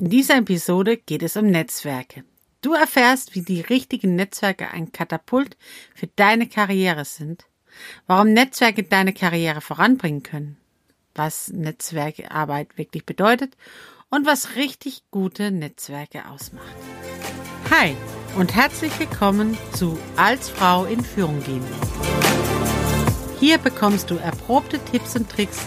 In dieser Episode geht es um Netzwerke. Du erfährst, wie die richtigen Netzwerke ein Katapult für deine Karriere sind, warum Netzwerke deine Karriere voranbringen können, was Netzwerkearbeit wirklich bedeutet und was richtig gute Netzwerke ausmacht. Hi und herzlich willkommen zu Als Frau in Führung gehen. Hier bekommst du erprobte Tipps und Tricks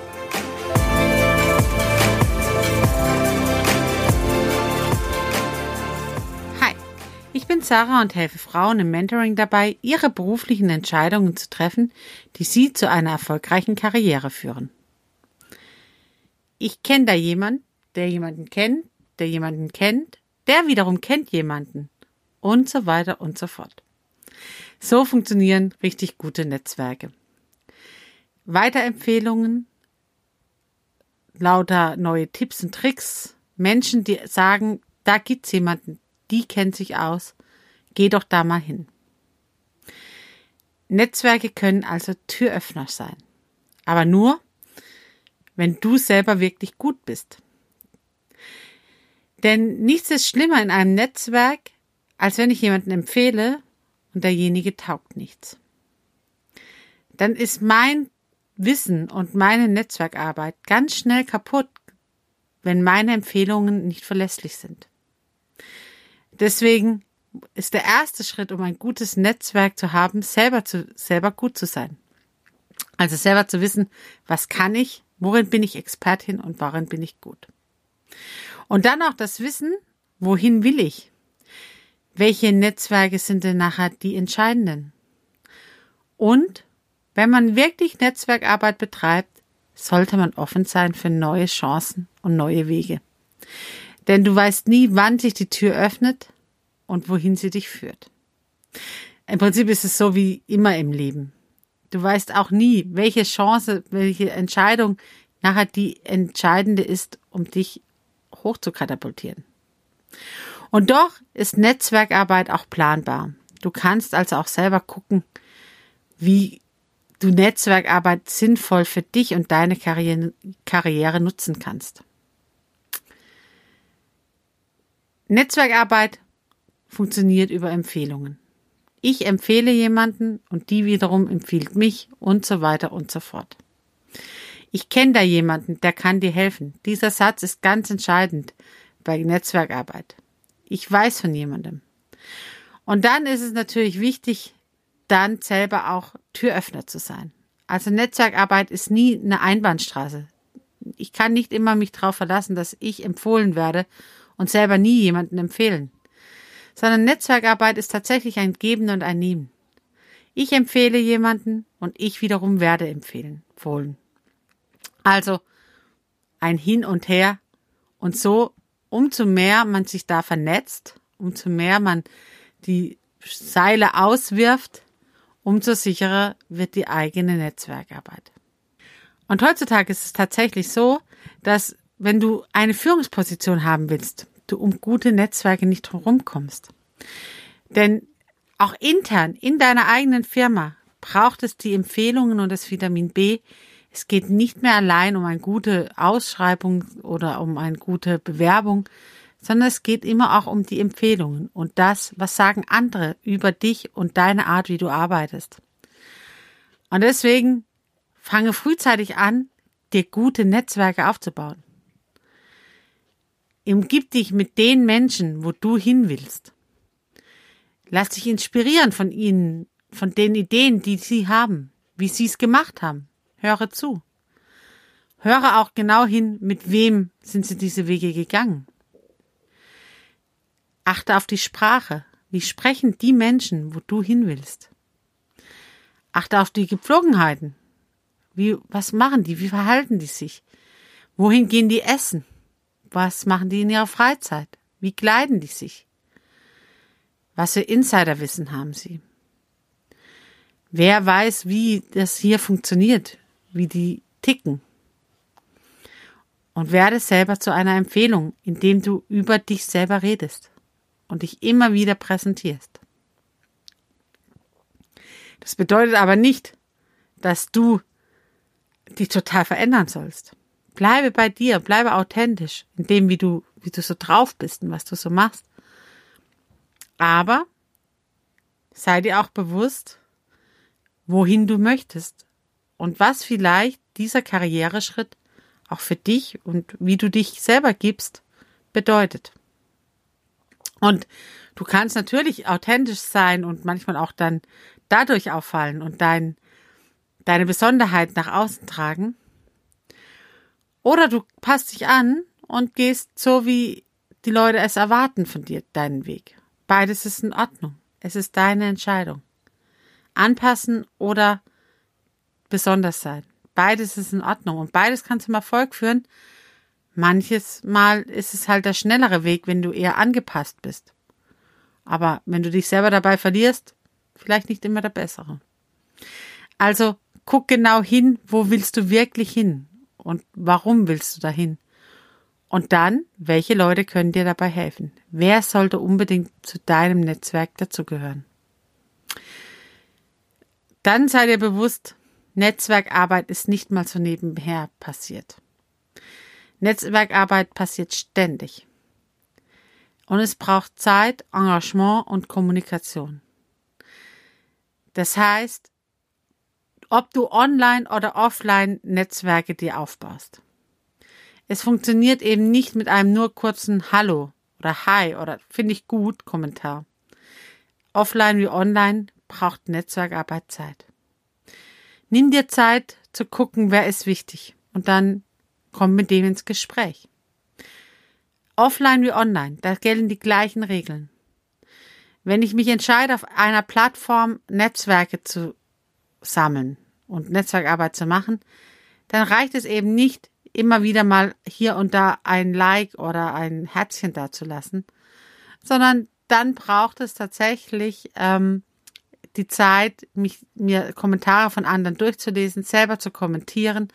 Bin Sarah und helfe Frauen im Mentoring dabei, ihre beruflichen Entscheidungen zu treffen, die sie zu einer erfolgreichen Karriere führen. Ich kenne da jemanden, der jemanden kennt, der jemanden kennt, der wiederum kennt jemanden und so weiter und so fort. So funktionieren richtig gute Netzwerke. Weiterempfehlungen, lauter neue Tipps und Tricks, Menschen, die sagen, da gibt's jemanden, die kennt sich aus. Geh doch da mal hin. Netzwerke können also Türöffner sein. Aber nur, wenn du selber wirklich gut bist. Denn nichts ist schlimmer in einem Netzwerk, als wenn ich jemanden empfehle und derjenige taugt nichts. Dann ist mein Wissen und meine Netzwerkarbeit ganz schnell kaputt, wenn meine Empfehlungen nicht verlässlich sind. Deswegen ist der erste Schritt, um ein gutes Netzwerk zu haben, selber zu, selber gut zu sein. Also selber zu wissen, was kann ich, worin bin ich Expertin und worin bin ich gut. Und dann auch das Wissen, wohin will ich? Welche Netzwerke sind denn nachher die entscheidenden? Und wenn man wirklich Netzwerkarbeit betreibt, sollte man offen sein für neue Chancen und neue Wege. Denn du weißt nie, wann sich die Tür öffnet und wohin sie dich führt. Im Prinzip ist es so wie immer im Leben. Du weißt auch nie, welche Chance, welche Entscheidung nachher die entscheidende ist, um dich hoch zu katapultieren. Und doch ist Netzwerkarbeit auch planbar. Du kannst also auch selber gucken, wie du Netzwerkarbeit sinnvoll für dich und deine Karriere, Karriere nutzen kannst. Netzwerkarbeit funktioniert über Empfehlungen. Ich empfehle jemanden und die wiederum empfiehlt mich und so weiter und so fort. Ich kenne da jemanden, der kann dir helfen. Dieser Satz ist ganz entscheidend bei Netzwerkarbeit. Ich weiß von jemandem. Und dann ist es natürlich wichtig, dann selber auch Türöffner zu sein. Also Netzwerkarbeit ist nie eine Einbahnstraße. Ich kann nicht immer mich darauf verlassen, dass ich empfohlen werde und selber nie jemanden empfehlen. Sondern Netzwerkarbeit ist tatsächlich ein Geben und ein Nehmen. Ich empfehle jemanden und ich wiederum werde empfehlen, empfohlen. Also ein Hin und Her und so, umso mehr man sich da vernetzt, umso mehr man die Seile auswirft, umso sicherer wird die eigene Netzwerkarbeit. Und heutzutage ist es tatsächlich so, dass wenn du eine Führungsposition haben willst, du um gute Netzwerke nicht drumherum kommst. Denn auch intern in deiner eigenen Firma braucht es die Empfehlungen und das Vitamin B. Es geht nicht mehr allein um eine gute Ausschreibung oder um eine gute Bewerbung, sondern es geht immer auch um die Empfehlungen und das, was sagen andere über dich und deine Art, wie du arbeitest. Und deswegen fange frühzeitig an, dir gute Netzwerke aufzubauen. Umgib dich mit den Menschen, wo du hin willst. Lass dich inspirieren von ihnen, von den Ideen, die sie haben, wie sie es gemacht haben. Höre zu. Höre auch genau hin, mit wem sind sie diese Wege gegangen. Achte auf die Sprache. Wie sprechen die Menschen, wo du hin willst? Achte auf die Gepflogenheiten. Wie, was machen die? Wie verhalten die sich? Wohin gehen die essen? Was machen die in ihrer Freizeit? Wie kleiden die sich? Was für Insiderwissen haben sie? Wer weiß, wie das hier funktioniert, wie die ticken? Und werde selber zu einer Empfehlung, indem du über dich selber redest und dich immer wieder präsentierst. Das bedeutet aber nicht, dass du dich total verändern sollst. Bleibe bei dir, bleibe authentisch in dem, wie du, wie du so drauf bist und was du so machst. Aber sei dir auch bewusst, wohin du möchtest und was vielleicht dieser Karriereschritt auch für dich und wie du dich selber gibst, bedeutet. Und du kannst natürlich authentisch sein und manchmal auch dann dadurch auffallen und dein, deine Besonderheit nach außen tragen. Oder du passt dich an und gehst so, wie die Leute es erwarten von dir, deinen Weg. Beides ist in Ordnung. Es ist deine Entscheidung. Anpassen oder besonders sein. Beides ist in Ordnung und beides kann zum Erfolg führen. Manches Mal ist es halt der schnellere Weg, wenn du eher angepasst bist. Aber wenn du dich selber dabei verlierst, vielleicht nicht immer der bessere. Also guck genau hin, wo willst du wirklich hin und warum willst du dahin? Und dann, welche Leute können dir dabei helfen? Wer sollte unbedingt zu deinem Netzwerk dazugehören? Dann sei dir bewusst, Netzwerkarbeit ist nicht mal so nebenher passiert. Netzwerkarbeit passiert ständig. Und es braucht Zeit, Engagement und Kommunikation. Das heißt, ob du online oder offline Netzwerke dir aufbaust. Es funktioniert eben nicht mit einem nur kurzen Hallo oder Hi oder finde ich gut Kommentar. Offline wie online braucht Netzwerkarbeit Zeit. Nimm dir Zeit zu gucken, wer ist wichtig und dann komm mit dem ins Gespräch. Offline wie online, da gelten die gleichen Regeln. Wenn ich mich entscheide, auf einer Plattform Netzwerke zu sammeln und Netzwerkarbeit zu machen, dann reicht es eben nicht, immer wieder mal hier und da ein Like oder ein Herzchen dazulassen, sondern dann braucht es tatsächlich ähm, die Zeit, mich, mir Kommentare von anderen durchzulesen, selber zu kommentieren,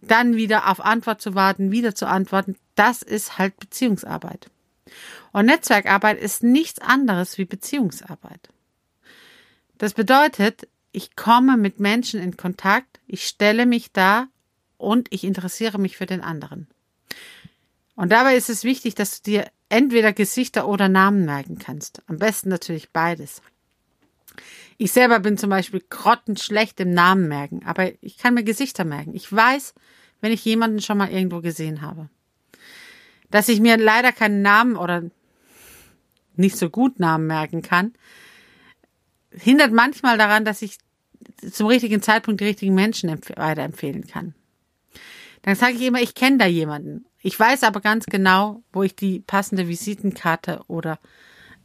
dann wieder auf Antwort zu warten, wieder zu antworten. Das ist halt Beziehungsarbeit. Und Netzwerkarbeit ist nichts anderes wie Beziehungsarbeit. Das bedeutet, ich komme mit Menschen in Kontakt, ich stelle mich da und ich interessiere mich für den anderen. Und dabei ist es wichtig, dass du dir entweder Gesichter oder Namen merken kannst. Am besten natürlich beides. Ich selber bin zum Beispiel grottenschlecht im Namen merken, aber ich kann mir Gesichter merken. Ich weiß, wenn ich jemanden schon mal irgendwo gesehen habe. Dass ich mir leider keinen Namen oder nicht so gut Namen merken kann, hindert manchmal daran, dass ich zum richtigen Zeitpunkt die richtigen Menschen weiterempfehlen kann. Dann sage ich immer, ich kenne da jemanden. Ich weiß aber ganz genau, wo ich die passende Visitenkarte oder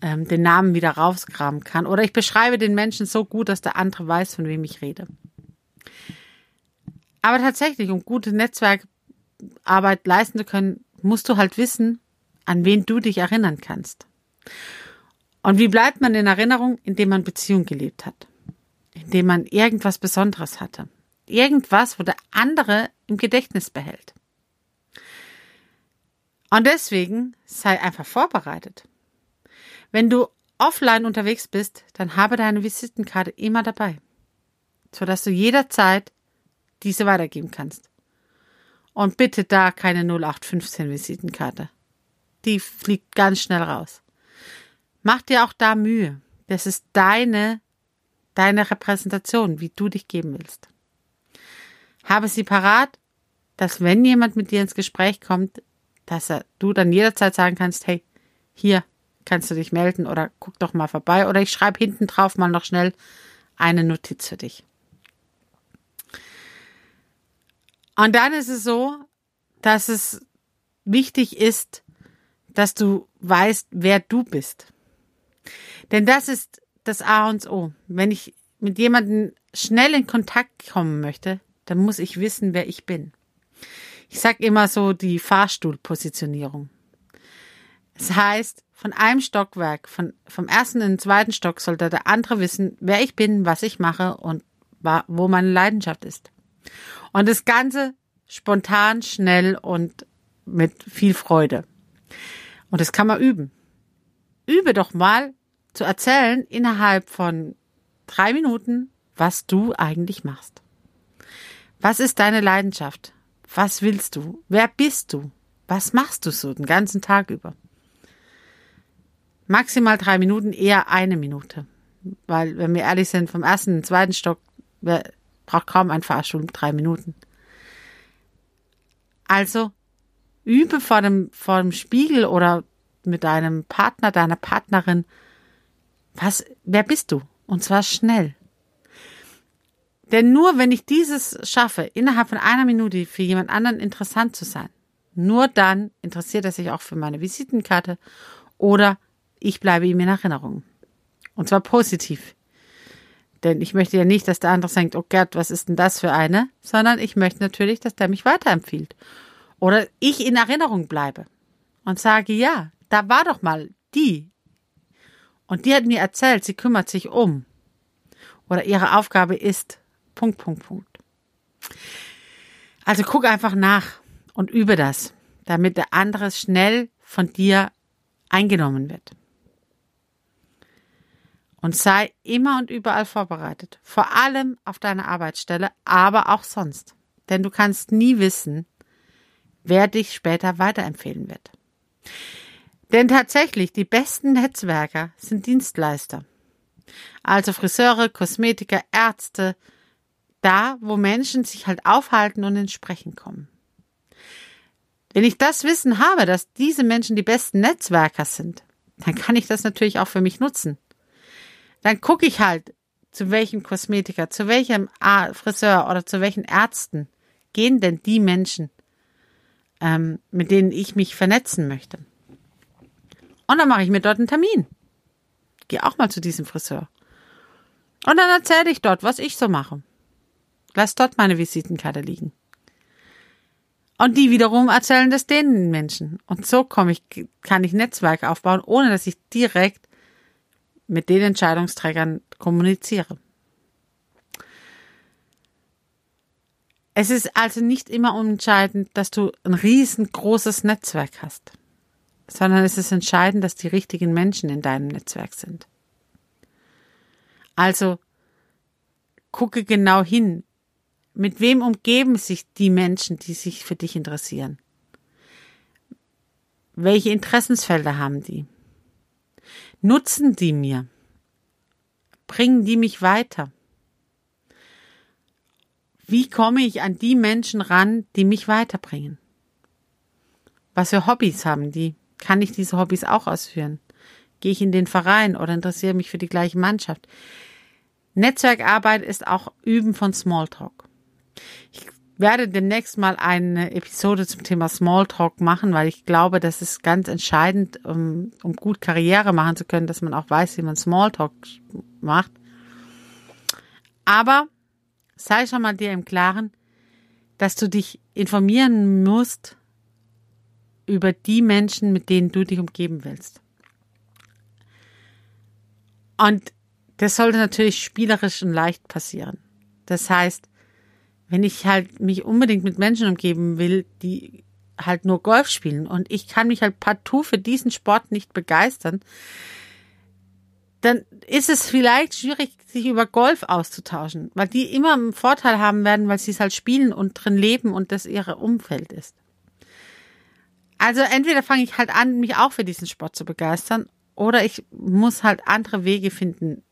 ähm, den Namen wieder rausgraben kann. Oder ich beschreibe den Menschen so gut, dass der andere weiß, von wem ich rede. Aber tatsächlich, um gute Netzwerkarbeit leisten zu können, musst du halt wissen, an wen du dich erinnern kannst. Und wie bleibt man in Erinnerung, indem man Beziehung gelebt hat? Indem man irgendwas Besonderes hatte. Irgendwas, wo der andere im Gedächtnis behält. Und deswegen sei einfach vorbereitet. Wenn du offline unterwegs bist, dann habe deine Visitenkarte immer dabei, sodass du jederzeit diese weitergeben kannst. Und bitte da keine 0815 Visitenkarte. Die fliegt ganz schnell raus. Mach dir auch da Mühe. Das ist deine, deine Repräsentation, wie du dich geben willst. Habe sie parat, dass wenn jemand mit dir ins Gespräch kommt, dass er, du dann jederzeit sagen kannst, hey, hier kannst du dich melden oder guck doch mal vorbei oder ich schreibe hinten drauf mal noch schnell eine Notiz für dich. Und dann ist es so, dass es wichtig ist, dass du weißt, wer du bist. Denn das ist das A und O. Wenn ich mit jemandem schnell in Kontakt kommen möchte, dann muss ich wissen, wer ich bin. Ich sag immer so die Fahrstuhlpositionierung. Es das heißt, von einem Stockwerk, von, vom ersten in den zweiten Stock sollte der andere wissen, wer ich bin, was ich mache und wo meine Leidenschaft ist. Und das Ganze spontan, schnell und mit viel Freude. Und das kann man üben. Übe doch mal zu erzählen innerhalb von drei Minuten, was du eigentlich machst. Was ist deine Leidenschaft? Was willst du? Wer bist du? Was machst du so den ganzen Tag über? Maximal drei Minuten, eher eine Minute. Weil, wenn wir ehrlich sind, vom ersten den zweiten Stock braucht kaum ein Fahrstuhl drei Minuten. Also übe vor dem, vor dem Spiegel oder mit deinem Partner, deiner Partnerin, was, wer bist du? Und zwar schnell. Denn nur wenn ich dieses schaffe, innerhalb von einer Minute für jemand anderen interessant zu sein, nur dann interessiert er sich auch für meine Visitenkarte oder ich bleibe ihm in Erinnerung. Und zwar positiv. Denn ich möchte ja nicht, dass der andere denkt, oh Gott, was ist denn das für eine? Sondern ich möchte natürlich, dass der mich weiterempfiehlt. Oder ich in Erinnerung bleibe und sage, ja, da war doch mal die. Und die hat mir erzählt, sie kümmert sich um. Oder ihre Aufgabe ist, Punkt, Punkt, Punkt. Also guck einfach nach und übe das, damit der andere schnell von dir eingenommen wird und sei immer und überall vorbereitet. Vor allem auf deiner Arbeitsstelle, aber auch sonst. Denn du kannst nie wissen, wer dich später weiterempfehlen wird. Denn tatsächlich, die besten Netzwerker sind Dienstleister. Also Friseure, Kosmetiker, Ärzte, da, wo Menschen sich halt aufhalten und ins Sprechen kommen. Wenn ich das Wissen habe, dass diese Menschen die besten Netzwerker sind, dann kann ich das natürlich auch für mich nutzen dann gucke ich halt, zu welchem Kosmetiker, zu welchem Friseur oder zu welchen Ärzten gehen denn die Menschen, ähm, mit denen ich mich vernetzen möchte. Und dann mache ich mir dort einen Termin. Gehe auch mal zu diesem Friseur. Und dann erzähle ich dort, was ich so mache. Lass dort meine Visitenkarte liegen. Und die wiederum erzählen das den Menschen. Und so komme ich, kann ich Netzwerke aufbauen, ohne dass ich direkt mit den Entscheidungsträgern kommuniziere. Es ist also nicht immer entscheidend, dass du ein riesengroßes Netzwerk hast, sondern es ist entscheidend, dass die richtigen Menschen in deinem Netzwerk sind. Also gucke genau hin, mit wem umgeben sich die Menschen, die sich für dich interessieren? Welche Interessensfelder haben die? Nutzen die mir? Bringen die mich weiter? Wie komme ich an die Menschen ran, die mich weiterbringen? Was für Hobbys haben die? Kann ich diese Hobbys auch ausführen? Gehe ich in den Verein oder interessiere mich für die gleiche Mannschaft? Netzwerkarbeit ist auch Üben von Smalltalk. Ich werde demnächst mal eine Episode zum Thema Smalltalk machen, weil ich glaube, das ist ganz entscheidend, um, um gut Karriere machen zu können, dass man auch weiß, wie man Smalltalk macht. Aber sei schon mal dir im Klaren, dass du dich informieren musst über die Menschen, mit denen du dich umgeben willst. Und das sollte natürlich spielerisch und leicht passieren. Das heißt, wenn ich halt mich unbedingt mit Menschen umgeben will, die halt nur Golf spielen und ich kann mich halt partout für diesen Sport nicht begeistern, dann ist es vielleicht schwierig, sich über Golf auszutauschen, weil die immer einen Vorteil haben werden, weil sie es halt spielen und drin leben und das ihre Umfeld ist. Also entweder fange ich halt an, mich auch für diesen Sport zu begeistern, oder ich muss halt andere Wege finden,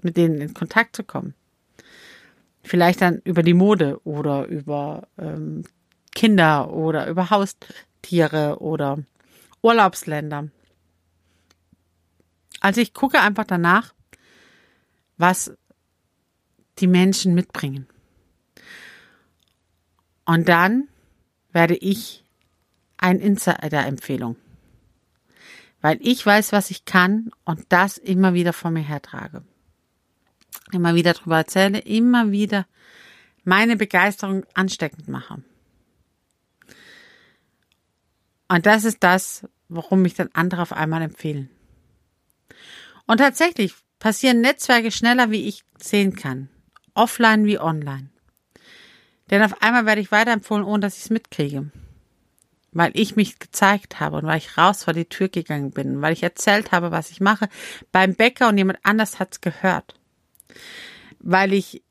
mit denen in Kontakt zu kommen. Vielleicht dann über die Mode oder über ähm, Kinder oder über Haustiere oder Urlaubsländer. Also ich gucke einfach danach, was die Menschen mitbringen. Und dann werde ich ein Insider-Empfehlung. Weil ich weiß, was ich kann und das immer wieder vor mir hertrage immer wieder darüber erzähle, immer wieder meine Begeisterung ansteckend mache. Und das ist das, warum mich dann andere auf einmal empfehlen. Und tatsächlich passieren Netzwerke schneller, wie ich sehen kann. Offline wie online. Denn auf einmal werde ich weiterempfohlen, ohne dass ich es mitkriege. Weil ich mich gezeigt habe und weil ich raus vor die Tür gegangen bin, weil ich erzählt habe, was ich mache, beim Bäcker und jemand anders hat's gehört. Weil ich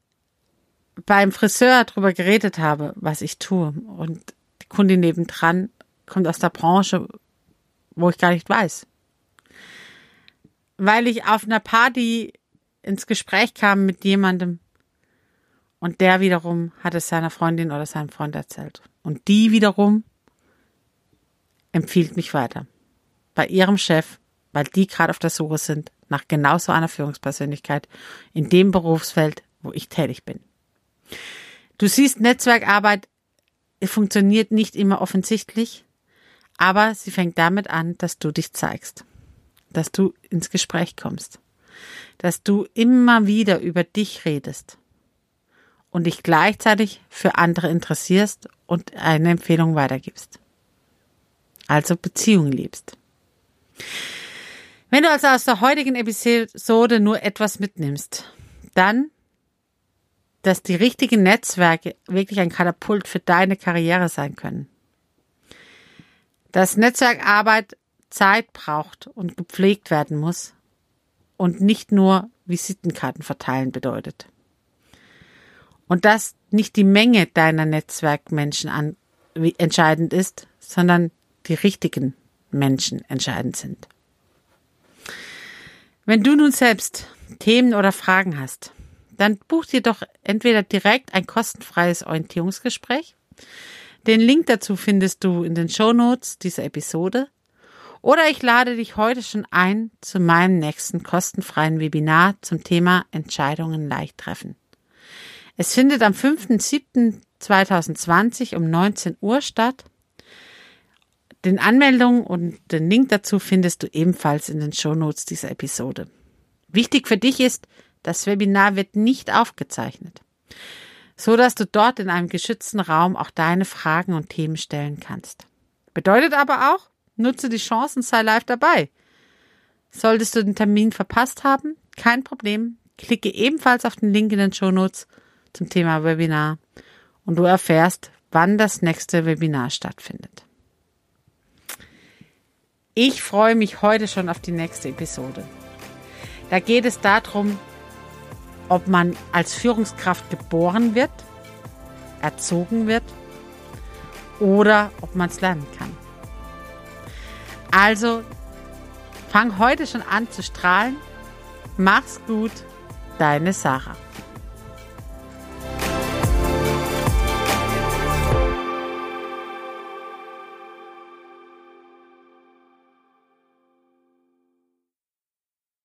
beim Friseur drüber geredet habe, was ich tue und die Kundin nebendran kommt aus der Branche, wo ich gar nicht weiß. Weil ich auf einer Party ins Gespräch kam mit jemandem und der wiederum hat es seiner Freundin oder seinem Freund erzählt. Und die wiederum empfiehlt mich weiter. Bei ihrem Chef, weil die gerade auf der Suche sind nach genau so einer Führungspersönlichkeit in dem Berufsfeld, wo ich tätig bin. Du siehst, Netzwerkarbeit funktioniert nicht immer offensichtlich, aber sie fängt damit an, dass du dich zeigst, dass du ins Gespräch kommst, dass du immer wieder über dich redest und dich gleichzeitig für andere interessierst und eine Empfehlung weitergibst. Also Beziehungen liebst. Wenn du also aus der heutigen Episode nur etwas mitnimmst, dann, dass die richtigen Netzwerke wirklich ein Katapult für deine Karriere sein können. Dass Netzwerkarbeit Zeit braucht und gepflegt werden muss und nicht nur Visitenkarten verteilen bedeutet. Und dass nicht die Menge deiner Netzwerkmenschen an, entscheidend ist, sondern die richtigen Menschen entscheidend sind. Wenn du nun selbst Themen oder Fragen hast, dann buch dir doch entweder direkt ein kostenfreies Orientierungsgespräch. Den Link dazu findest du in den Show Notes dieser Episode. Oder ich lade dich heute schon ein zu meinem nächsten kostenfreien Webinar zum Thema Entscheidungen leicht treffen. Es findet am 5.7.2020 um 19 Uhr statt den Anmeldungen und den Link dazu findest du ebenfalls in den Shownotes dieser Episode. Wichtig für dich ist, das Webinar wird nicht aufgezeichnet, so dass du dort in einem geschützten Raum auch deine Fragen und Themen stellen kannst. Bedeutet aber auch, nutze die Chancen, sei live dabei. Solltest du den Termin verpasst haben, kein Problem. Klicke ebenfalls auf den Link in den Shownotes zum Thema Webinar und du erfährst, wann das nächste Webinar stattfindet. Ich freue mich heute schon auf die nächste Episode. Da geht es darum, ob man als Führungskraft geboren wird, erzogen wird oder ob man es lernen kann. Also fang heute schon an zu strahlen. Mach's gut, deine Sarah.